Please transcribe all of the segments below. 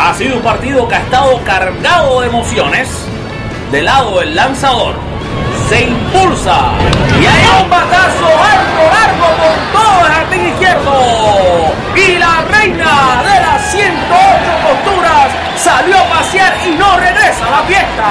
Ha sido un partido que ha estado cargado de emociones. De lado el lanzador se impulsa y hay un batazo largo, largo por todo el jardín izquierdo. Y la reina de las 108 posturas salió a pasear y no regresa a la fiesta.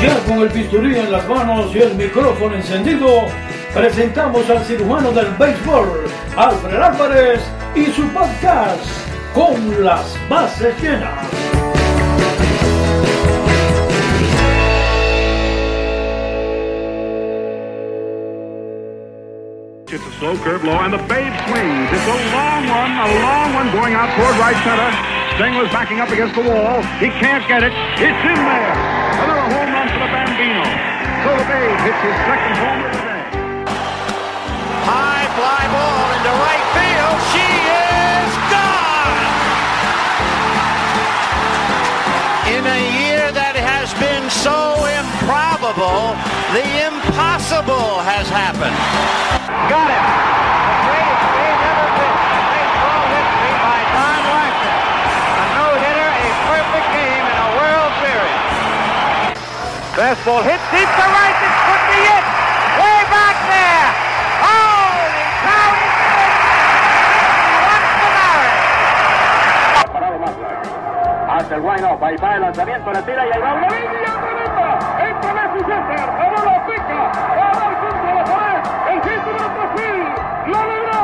Ya con el bisturí en las manos y el micrófono encendido, presentamos al cirujano del béisbol, Alfred Álvarez, y su podcast, Con las bases llenas. It's a slow curve low, and the babe swings. It's a long one, a long one going out toward right center. Singler's backing up against the wall. He can't get it. It's in there. Another home run for the Bambino. So the babe hits his second day. High fly ball into right field. She is gone. In a year that has been so improbable, the impossible has happened. Got him. The greatest game ever. Baseball history by Don. A no-hitter, a perfect game in a World Series. Fastball hit deep to right. El wind up, ahí va el lanzamiento, le tira y ahí va una línea tremenda. Entra Messi César, ahora la pica, va a dar contra la pared. El hit de Brasil, lo logró,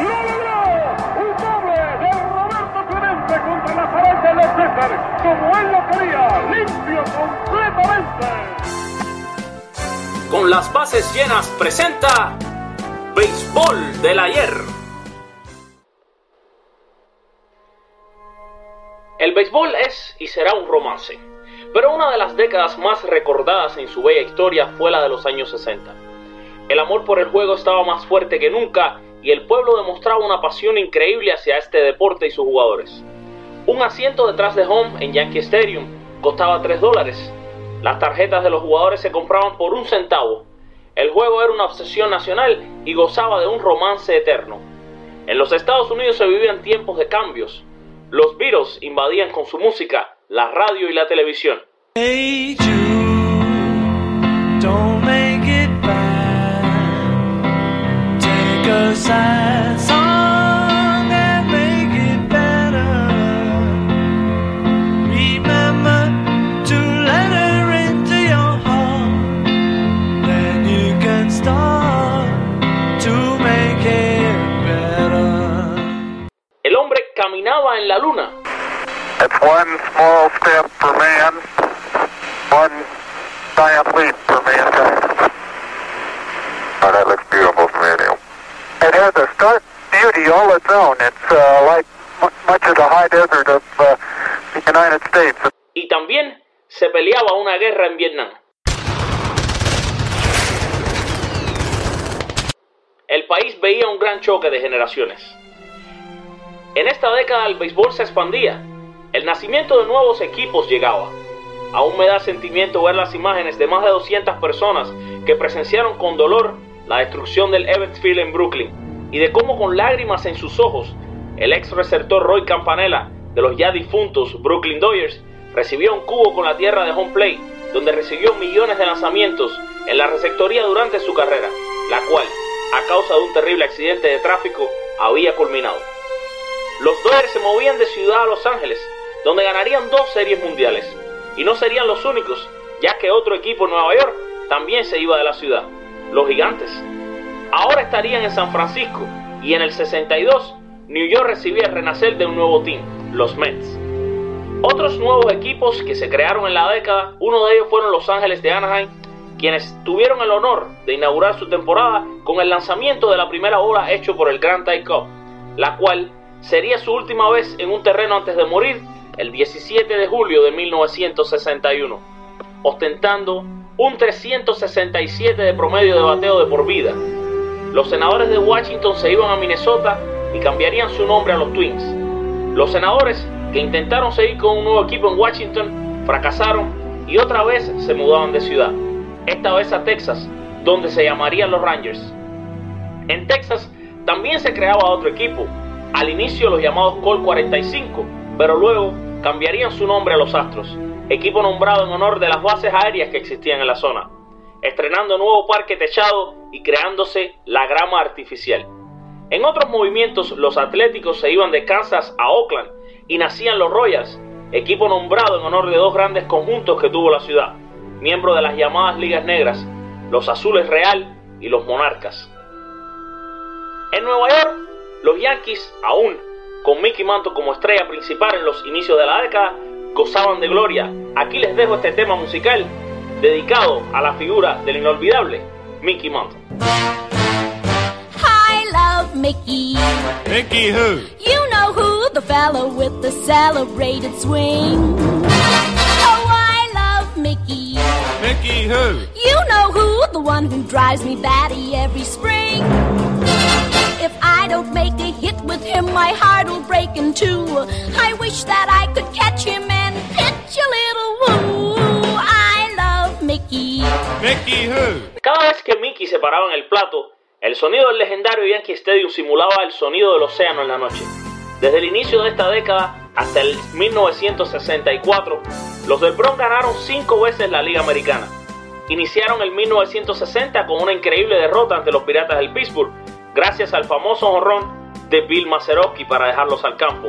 lo logró. Un doble de Roberto Clemente contra la pared de los César, como él lo quería, limpio completamente. Con las bases llenas presenta Béisbol del ayer. El béisbol es y será un romance, pero una de las décadas más recordadas en su bella historia fue la de los años 60. El amor por el juego estaba más fuerte que nunca y el pueblo demostraba una pasión increíble hacia este deporte y sus jugadores. Un asiento detrás de home en Yankee Stadium costaba 3 dólares. Las tarjetas de los jugadores se compraban por un centavo. El juego era una obsesión nacional y gozaba de un romance eterno. En los Estados Unidos se vivían tiempos de cambios. Los Beatles invadían con su música la radio y la televisión. One small step for man, one giant leap for mankind. Oh, that looks beautiful from here. It has a stark beauty all its own. It's uh, like mu- much of the high desert of uh, the United States. Y también se peleaba una guerra en Vietnam. El país veía un gran choque de generaciones. En esta década el béisbol se expandía. El nacimiento de nuevos equipos llegaba. Aún me da sentimiento ver las imágenes de más de 200 personas que presenciaron con dolor la destrucción del Evans Field en Brooklyn y de cómo con lágrimas en sus ojos el ex receptor Roy Campanella de los ya difuntos Brooklyn Dodgers recibió un cubo con la tierra de home plate donde recibió millones de lanzamientos en la receptoría durante su carrera, la cual, a causa de un terrible accidente de tráfico, había culminado. Los Dodgers se movían de ciudad a Los Ángeles, donde ganarían dos series mundiales, y no serían los únicos, ya que otro equipo en Nueva York también se iba de la ciudad, los Gigantes. Ahora estarían en San Francisco, y en el 62, New York recibía el renacer de un nuevo team, los Mets. Otros nuevos equipos que se crearon en la década, uno de ellos fueron Los Ángeles de Anaheim, quienes tuvieron el honor de inaugurar su temporada con el lanzamiento de la primera bola hecho por el Grand Tie Cup, la cual sería su última vez en un terreno antes de morir el 17 de julio de 1961, ostentando un 367 de promedio de bateo de por vida. Los senadores de Washington se iban a Minnesota y cambiarían su nombre a los Twins. Los senadores que intentaron seguir con un nuevo equipo en Washington fracasaron y otra vez se mudaban de ciudad, esta vez a Texas, donde se llamarían los Rangers. En Texas también se creaba otro equipo, al inicio los llamados Colt 45, pero luego cambiarían su nombre a los Astros, equipo nombrado en honor de las bases aéreas que existían en la zona, estrenando nuevo parque techado y creándose la grama artificial. En otros movimientos, los Atléticos se iban de Kansas a Oakland y nacían los Royals, equipo nombrado en honor de dos grandes conjuntos que tuvo la ciudad, miembro de las llamadas ligas negras, los Azules Real y los Monarcas. En Nueva York, los Yankees, aún con Mickey Mantle como estrella principal en los inicios de la década, gozaban de gloria. Aquí les dejo este tema musical dedicado a la figura del inolvidable Mickey Mantle. I love Mickey. Mickey who? You know who, the fellow with the celebrated swing. Oh, I love Mickey. Mickey who? You know who, the one who drives me batty every spring. If I don't make a hit with him, my heart will break in two. I wish that I could catch him and pitch a little woo. I love Mickey. Mickey who? Cada vez que Mickey se paraba en el plato, el sonido del legendario Yankee Stadium simulaba el sonido del océano en la noche. Desde el inicio de esta década hasta el 1964, los del Bronx ganaron cinco veces la Liga Americana. Iniciaron el 1960 con una increíble derrota ante los Piratas del Pittsburgh, gracias al famoso honrón de Bill Mazeroski para dejarlos al campo,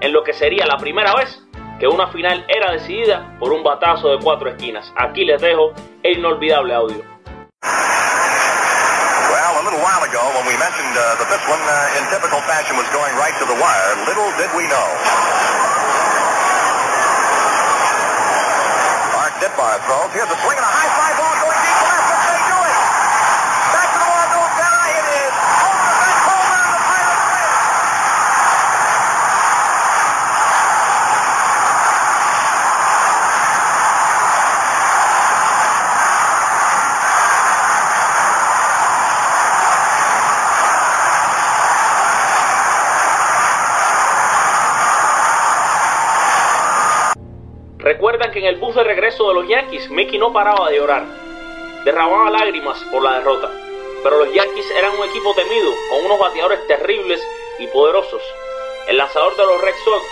en lo que sería la primera vez que una final era decidida por un batazo de cuatro esquinas. Aquí les dejo el inolvidable audio. Well, a little while ago, when we mentioned uh, that this one, uh, in typical fashion, was going right to the wire, little did we know. Mark Ditbar throws. Here's a swing and a high fly en el bus de regreso de los Yankees, Mickey no paraba de llorar. Derramaba lágrimas por la derrota. Pero los Yankees eran un equipo temido, con unos bateadores terribles y poderosos. El lanzador de los Red Sox,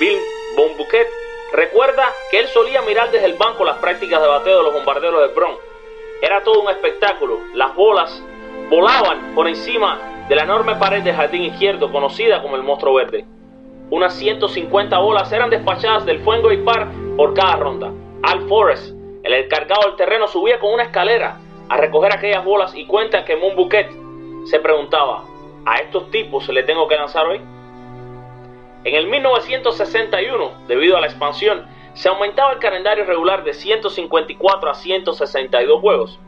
Bill Bonbuquet, recuerda que él solía mirar desde el banco las prácticas de bateo de los bombarderos del Bronx. Era todo un espectáculo. Las bolas volaban por encima de la enorme pared del jardín izquierdo, conocida como el monstruo verde. Unas 150 bolas eran despachadas del Fenway Park por cada ronda. Al Forrest, el encargado del terreno, subía con una escalera a recoger aquellas bolas y cuenta que Moon Bouquet se preguntaba, ¿a estos tipos se le tengo que lanzar hoy? En el 1961, debido a la expansión, se aumentaba el calendario regular de 154 a 162 juegos.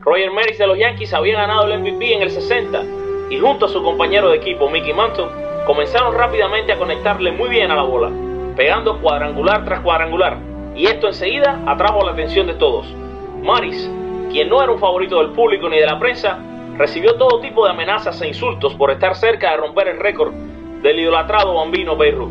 Roger Maris de los Yankees había ganado el MVP en el 60 y junto a su compañero de equipo Mickey Mantle comenzaron rápidamente a conectarle muy bien a la bola, pegando cuadrangular tras cuadrangular, y esto enseguida atrajo la atención de todos. Maris, quien no era un favorito del público ni de la prensa, recibió todo tipo de amenazas e insultos por estar cerca de romper el récord del idolatrado bambino Beirut.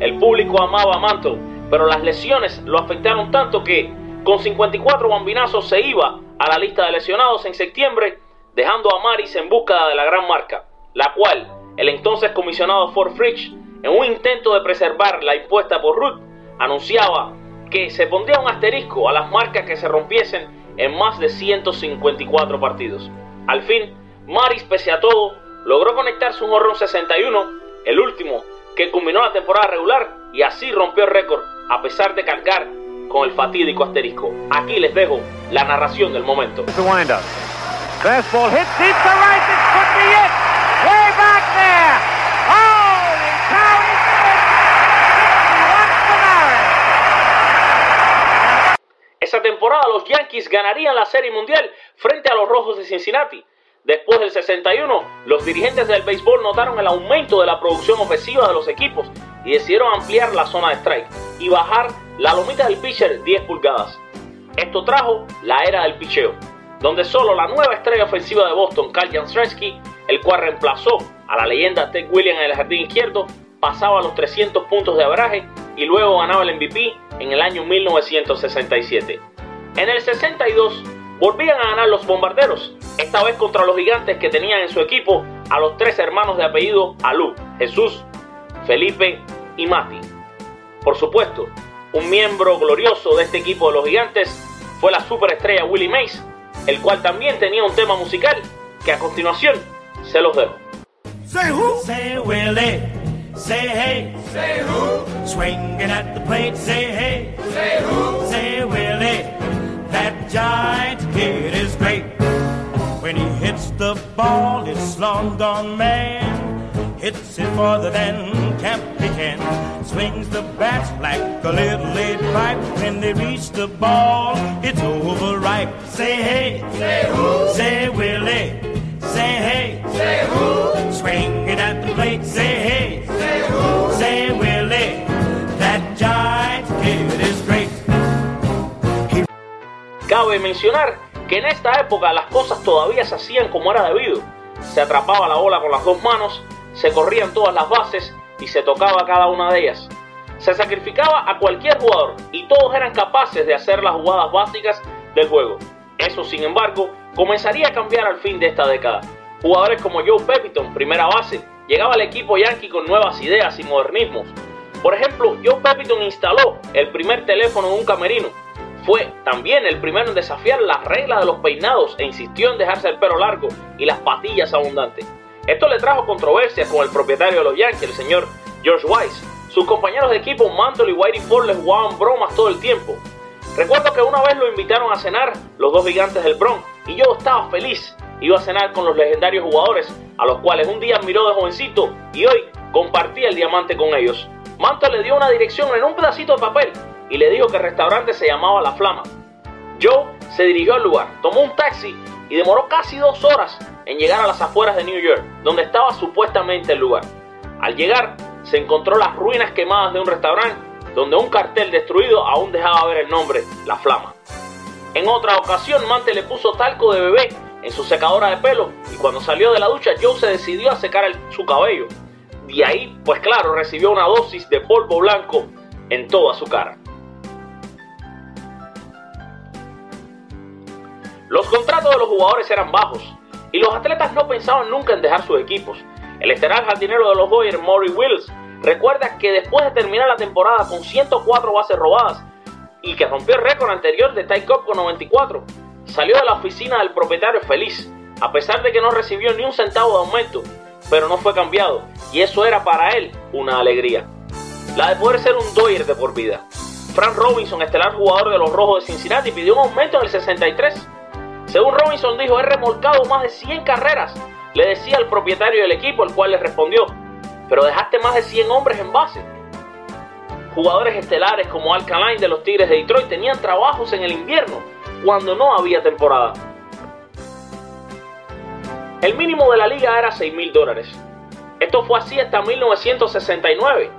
El público amaba a Mantle, pero las lesiones lo afectaron tanto que, con 54 bambinazos, se iba a la lista de lesionados en septiembre, dejando a Maris en búsqueda de la gran marca, la cual el entonces comisionado Ford Fridge, en un intento de preservar la impuesta por Ruth, anunciaba que se pondría un asterisco a las marcas que se rompiesen en más de 154 partidos. Al fin, Maris, pese a todo, logró conectar su horrón 61, el último que culminó la temporada regular, y así rompió el récord, a pesar de cargar con el fatídico asterisco. Aquí les dejo la narración del momento. The windup. Fastball hit deep to right. This could be it. Way back there. Holy cow! He did it. 61 to Maris. Esa temporada los Yankees ganarían la Serie Mundial frente a los Rojos de Cincinnati. Después del 61, los dirigentes del béisbol notaron el aumento de la producción ofensiva de los equipos y decidieron ampliar la zona de strike y bajar la lomita del pitcher 10 pulgadas. Esto trajo la era del picheo, donde solo la nueva estrella ofensiva de Boston, Carl Yastrzemski, el cual reemplazó a la leyenda Ted Williams en el jardín izquierdo, pasaba los 300 puntos de abraje y luego ganaba el MVP en el año 1967. En el 62 volvían a ganar los bombarderos, esta vez contra los gigantes que tenían en su equipo a los tres hermanos de apellido Alú, Jesús, Felipe y Mati. Por supuesto, un miembro glorioso de este equipo de los gigantes fue la superestrella Willie Mays, el cual también tenía un tema musical que a continuación se los dejo. Say who? Say Willie. Say hey. Say who? Swinging at the plate. Say hey. Say who? Say Willie. That giant kid is great. When he hits the ball, it's long gone man. Hits it farther than can't pretend. Swings the bat like a little lead pipe. When they reach the ball, it's overripe. Say hey. Say who? Say Willie. Say hey. Say who? Swing it at the plate. Say hey. Cabe mencionar que en esta época las cosas todavía se hacían como era debido. Se atrapaba la bola con las dos manos, se corrían todas las bases y se tocaba cada una de ellas. Se sacrificaba a cualquier jugador y todos eran capaces de hacer las jugadas básicas del juego. Eso, sin embargo, comenzaría a cambiar al fin de esta década. Jugadores como Joe Pepitone, primera base, llegaba al equipo yankee con nuevas ideas y modernismos. Por ejemplo, Joe Pepitone instaló el primer teléfono en un camerino. Fue también el primero en desafiar las reglas de los peinados e insistió en dejarse el pelo largo y las patillas abundantes. Esto le trajo controversias con el propietario de los Yankees, el señor George Weiss. Sus compañeros de equipo Mantle y Whitey Ford le jugaban bromas todo el tiempo. Recuerdo que una vez lo invitaron a cenar los dos gigantes del Bronx y yo estaba feliz. Iba a cenar con los legendarios jugadores a los cuales un día miró de jovencito y hoy compartía el diamante con ellos. Mantle le dio una dirección en un pedacito de papel y le dijo que el restaurante se llamaba La Flama. Joe se dirigió al lugar, tomó un taxi y demoró casi dos horas en llegar a las afueras de New York, donde estaba supuestamente el lugar. Al llegar, se encontró las ruinas quemadas de un restaurante, donde un cartel destruido aún dejaba ver el nombre, La Flama. En otra ocasión, Mante le puso talco de bebé en su secadora de pelo y cuando salió de la ducha, Joe se decidió a secar su cabello. De ahí, pues claro, recibió una dosis de polvo blanco en toda su cara. Los contratos de los jugadores eran bajos y los atletas no pensaban nunca en dejar sus equipos. El estelar jardinero de los Dodgers, Maury Wills, recuerda que después de terminar la temporada con 104 bases robadas y que rompió el récord anterior de Ty Cobb con 94, salió de la oficina del propietario feliz, a pesar de que no recibió ni un centavo de aumento, pero no fue cambiado y eso era para él una alegría. La de poder ser un Dodger de por vida. Frank Robinson, estelar jugador de los Rojos de Cincinnati, pidió un aumento en el 63 según Robinson dijo, he remolcado más de 100 carreras. Le decía al propietario del equipo, el cual le respondió, pero dejaste más de 100 hombres en base. Jugadores estelares como Al Kaline de los Tigres de Detroit tenían trabajos en el invierno, cuando no había temporada. El mínimo de la liga era 6 mil dólares. Esto fue así hasta 1969.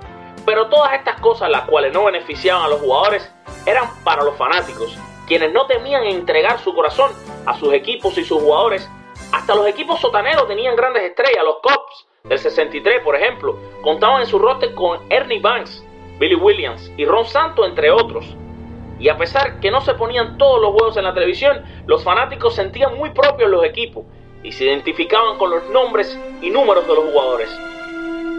Pero todas estas cosas, las cuales no beneficiaban a los jugadores, eran para los fanáticos, quienes no temían entregar su corazón a sus equipos y sus jugadores. Hasta los equipos sotaneros tenían grandes estrellas, los Cubs del 63, por ejemplo, contaban en su roster con Ernie Banks, Billy Williams y Ron Santo, entre otros. Y a pesar que no se ponían todos los juegos en la televisión, los fanáticos sentían muy propios los equipos y se identificaban con los nombres y números de los jugadores.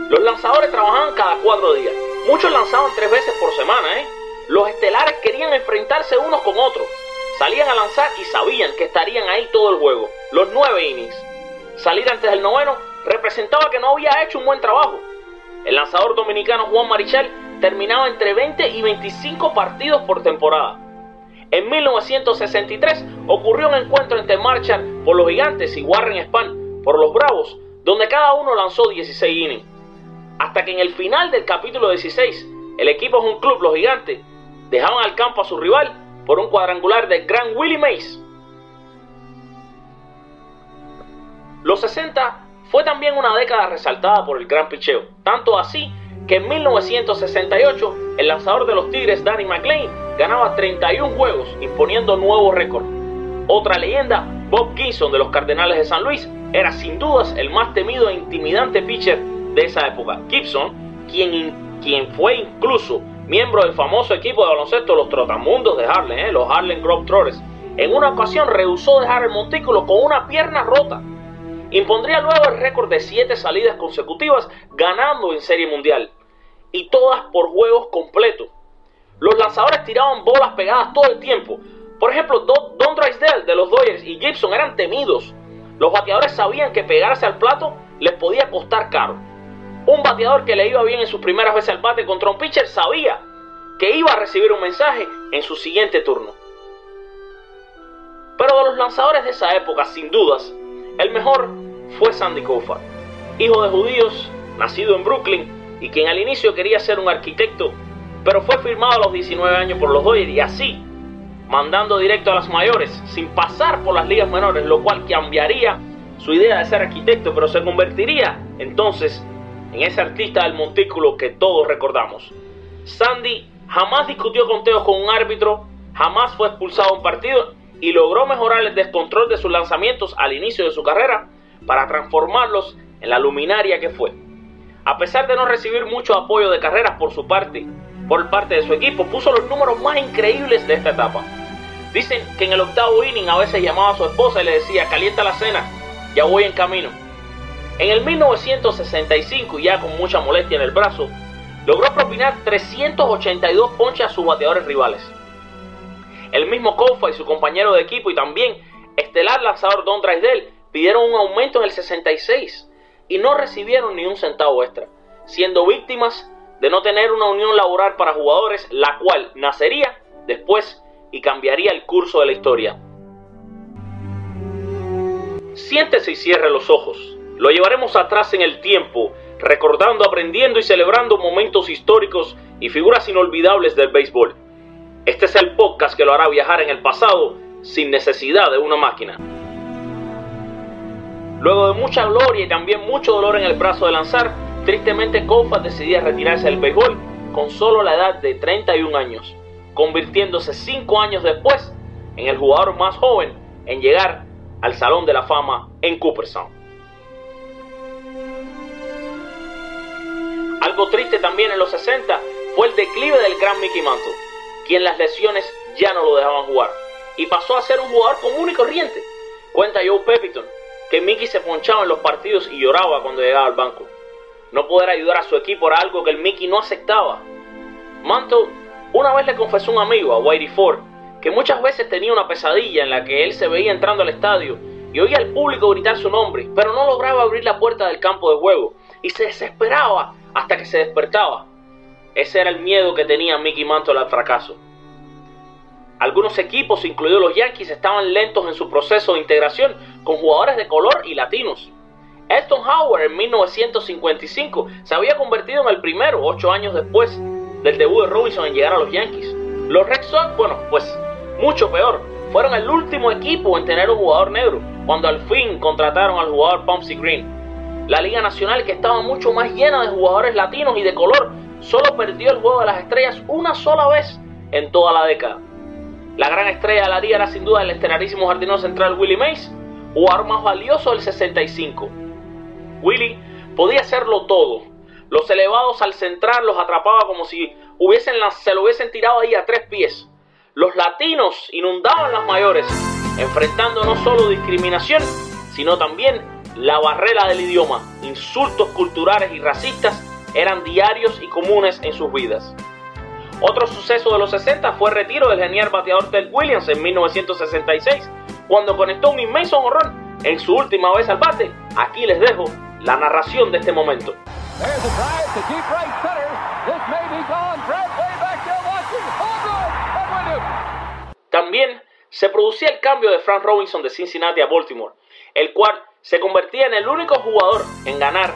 Los lanzadores trabajaban cada cuatro días. Muchos lanzaban tres veces por semana, ¿eh? Los estelares querían enfrentarse unos con otros. Salían a lanzar y sabían que estarían ahí todo el juego, los nueve innings. Salir antes del noveno representaba que no había hecho un buen trabajo. El lanzador dominicano Juan Marichal terminaba entre 20 y 25 partidos por temporada. En 1963 ocurrió un encuentro entre Marshall por los Gigantes y Warren Spahn por los Bravos, donde cada uno lanzó 16 innings. Hasta que en el final del capítulo 16, el equipo de un club, los Gigantes, dejaban al campo a su rival por un cuadrangular de Gran Willie Mays. Los 60 fue también una década resaltada por el gran picheo, tanto así que en 1968 el lanzador de los Tigres, Danny McLean, ganaba 31 juegos, imponiendo nuevo récord. Otra leyenda, Bob Gibson de los Cardenales de San Luis, era sin dudas el más temido e intimidante pitcher de esa época. Gibson, quien, quien fue incluso miembro del famoso equipo de baloncesto los Trotamundos de Harlem, ¿eh? los Harlem Globetrotters, en una ocasión rehusó dejar el montículo con una pierna rota. Impondría luego el récord de siete salidas consecutivas ganando en Serie Mundial, y todas por juegos completos. Los lanzadores tiraban bolas pegadas todo el tiempo. Por ejemplo, Don, Don Drysdale de los Dodgers y Gibson eran temidos. Los bateadores sabían que pegarse al plato les podía costar caro. Un bateador que le iba bien en sus primeras veces al bate contra un pitcher sabía que iba a recibir un mensaje en su siguiente turno. Pero de los lanzadores de esa época, sin dudas, el mejor fue Sandy Koufax, hijo de judíos, nacido en Brooklyn y quien al inicio quería ser un arquitecto, pero fue firmado a los 19 años por los Dodgers y así, mandando directo a las mayores, sin pasar por las ligas menores, lo cual cambiaría su idea de ser arquitecto, pero se convertiría entonces en ese artista del montículo que todos recordamos. Sandy jamás discutió conteos con un árbitro, jamás fue expulsado de un partido y logró mejorar el descontrol de sus lanzamientos al inicio de su carrera para transformarlos en la luminaria que fue. A pesar de no recibir mucho apoyo de carreras por su parte, por parte de su equipo, puso los números más increíbles de esta etapa. Dicen que en el octavo inning a veces llamaba a su esposa y le decía, calienta la cena, ya voy en camino. En el 1965, ya con mucha molestia en el brazo, logró propinar 382 ponches a sus bateadores rivales. El mismo Kofa y su compañero de equipo y también estelar lanzador Don Drysdale pidieron un aumento en el 66 y no recibieron ni un centavo extra, siendo víctimas de no tener una unión laboral para jugadores, la cual nacería después y cambiaría el curso de la historia. Siéntese y cierre los ojos. Lo llevaremos atrás en el tiempo, recordando, aprendiendo y celebrando momentos históricos y figuras inolvidables del béisbol. Este es el podcast que lo hará viajar en el pasado sin necesidad de una máquina. Luego de mucha gloria y también mucho dolor en el brazo de lanzar, tristemente Koufax decidía retirarse del béisbol con solo la edad de 31 años, convirtiéndose 5 años después en el jugador más joven en llegar al Salón de la Fama en Cooperstown. Algo triste también en los 60 fue el declive del gran Mickey Mantle, quien las lesiones ya no lo dejaban jugar, y pasó a ser un jugador común y corriente. Cuenta Joe Pepitone que Mickey se ponchaba en los partidos y lloraba cuando llegaba al banco. No poder ayudar a su equipo era algo que el Mickey no aceptaba. Mantle una vez le confesó un amigo, a Whitey Ford, que muchas veces tenía una pesadilla en la que él se veía entrando al estadio y oía al público gritar su nombre, pero no lograba abrir la puerta del campo de juego y se desesperaba hasta que se despertaba. Ese era el miedo que tenía Mickey Mantle al fracaso. Algunos equipos, incluidos los Yankees, estaban lentos en su proceso de integración con jugadores de color y latinos. Elton Howard en 1955 se había convertido en el primero, ocho años después del debut de Robinson en llegar a los Yankees. Los Red Sox, bueno, pues mucho peor, fueron el último equipo en tener un jugador negro, cuando al fin contrataron al jugador Pumpsy Green. La Liga Nacional, que estaba mucho más llena de jugadores latinos y de color, solo perdió el juego de las estrellas una sola vez en toda la década. La gran estrella de la liga era sin duda el estelarísimo jardinero central Willie Mays, jugador más valioso del 65. Willie podía hacerlo todo. Los elevados al central los atrapaba como si hubiesen, se lo hubiesen tirado ahí a tres pies. Los latinos inundaban las mayores, enfrentando no solo discriminación, sino también la barrera del idioma. Insultos culturales y racistas eran diarios y comunes en sus vidas. Otro suceso de los 60 fue el retiro del genial bateador Ted Williams en 1966, cuando conectó un inmenso honrón en su última vez al bate. Aquí les dejo la narración de este momento. También se producía el cambio de Frank Robinson de Cincinnati a Baltimore, el cual se convertía en el único jugador en ganar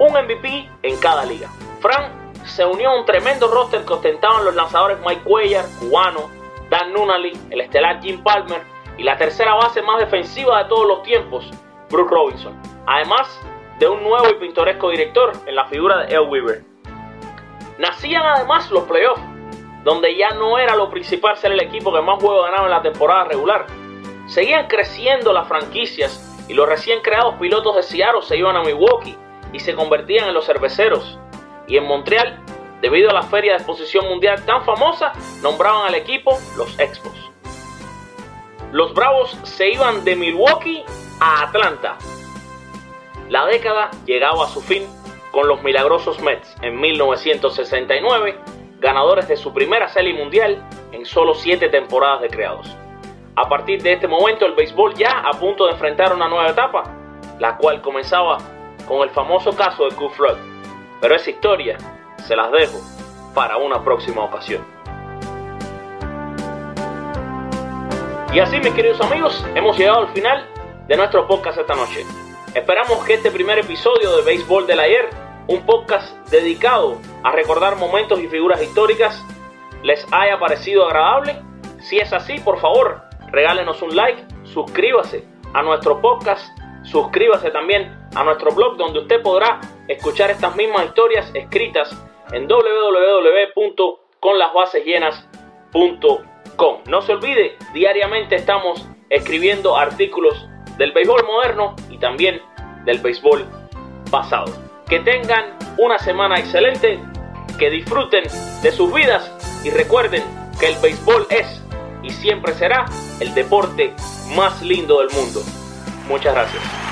un MVP en cada liga. Frank se unió a un tremendo roster que ostentaban los lanzadores Mike Cuellar, cubano, Dan Nunnally, el estelar Jim Palmer y la tercera base más defensiva de todos los tiempos, Bruce Robinson. Además de un nuevo y pintoresco director en la figura de El Weaver. Nacían además los playoffs, donde ya no era lo principal ser el equipo que más juegos ganaba en la temporada regular. Seguían creciendo las franquicias y los recién creados pilotos de Seattle se iban a Milwaukee y se convertían en los cerveceros y en Montreal, debido a la feria de exposición mundial tan famosa, nombraban al equipo los Expos. los Bravos se iban de Milwaukee a Atlanta. La década llegaba a su fin con los milagrosos Mets en 1969, ganadores de su primera serie mundial en solo siete temporadas de creados. A partir de este momento el béisbol ya a punto de enfrentar una nueva etapa, la cual comenzaba con el famoso caso de Q Floyd. Pero esa historia se las dejo para una próxima ocasión. Y así mis queridos amigos, hemos llegado al final de nuestro podcast esta noche. Esperamos que este primer episodio de Béisbol del Ayer, un podcast dedicado a recordar momentos y figuras históricas, les haya parecido agradable. Si es así, por favor, regálenos un like, suscríbase a nuestro podcast, suscríbase también a nuestro blog donde usted podrá escuchar estas mismas historias escritas en www.conlasbasesllenas.com. No se olvide, diariamente estamos escribiendo artículos del béisbol moderno y también del béisbol pasado. Que tengan una semana excelente, que disfruten de sus vidas y recuerden que el béisbol es y siempre será el deporte más lindo del mundo. Muchas gracias.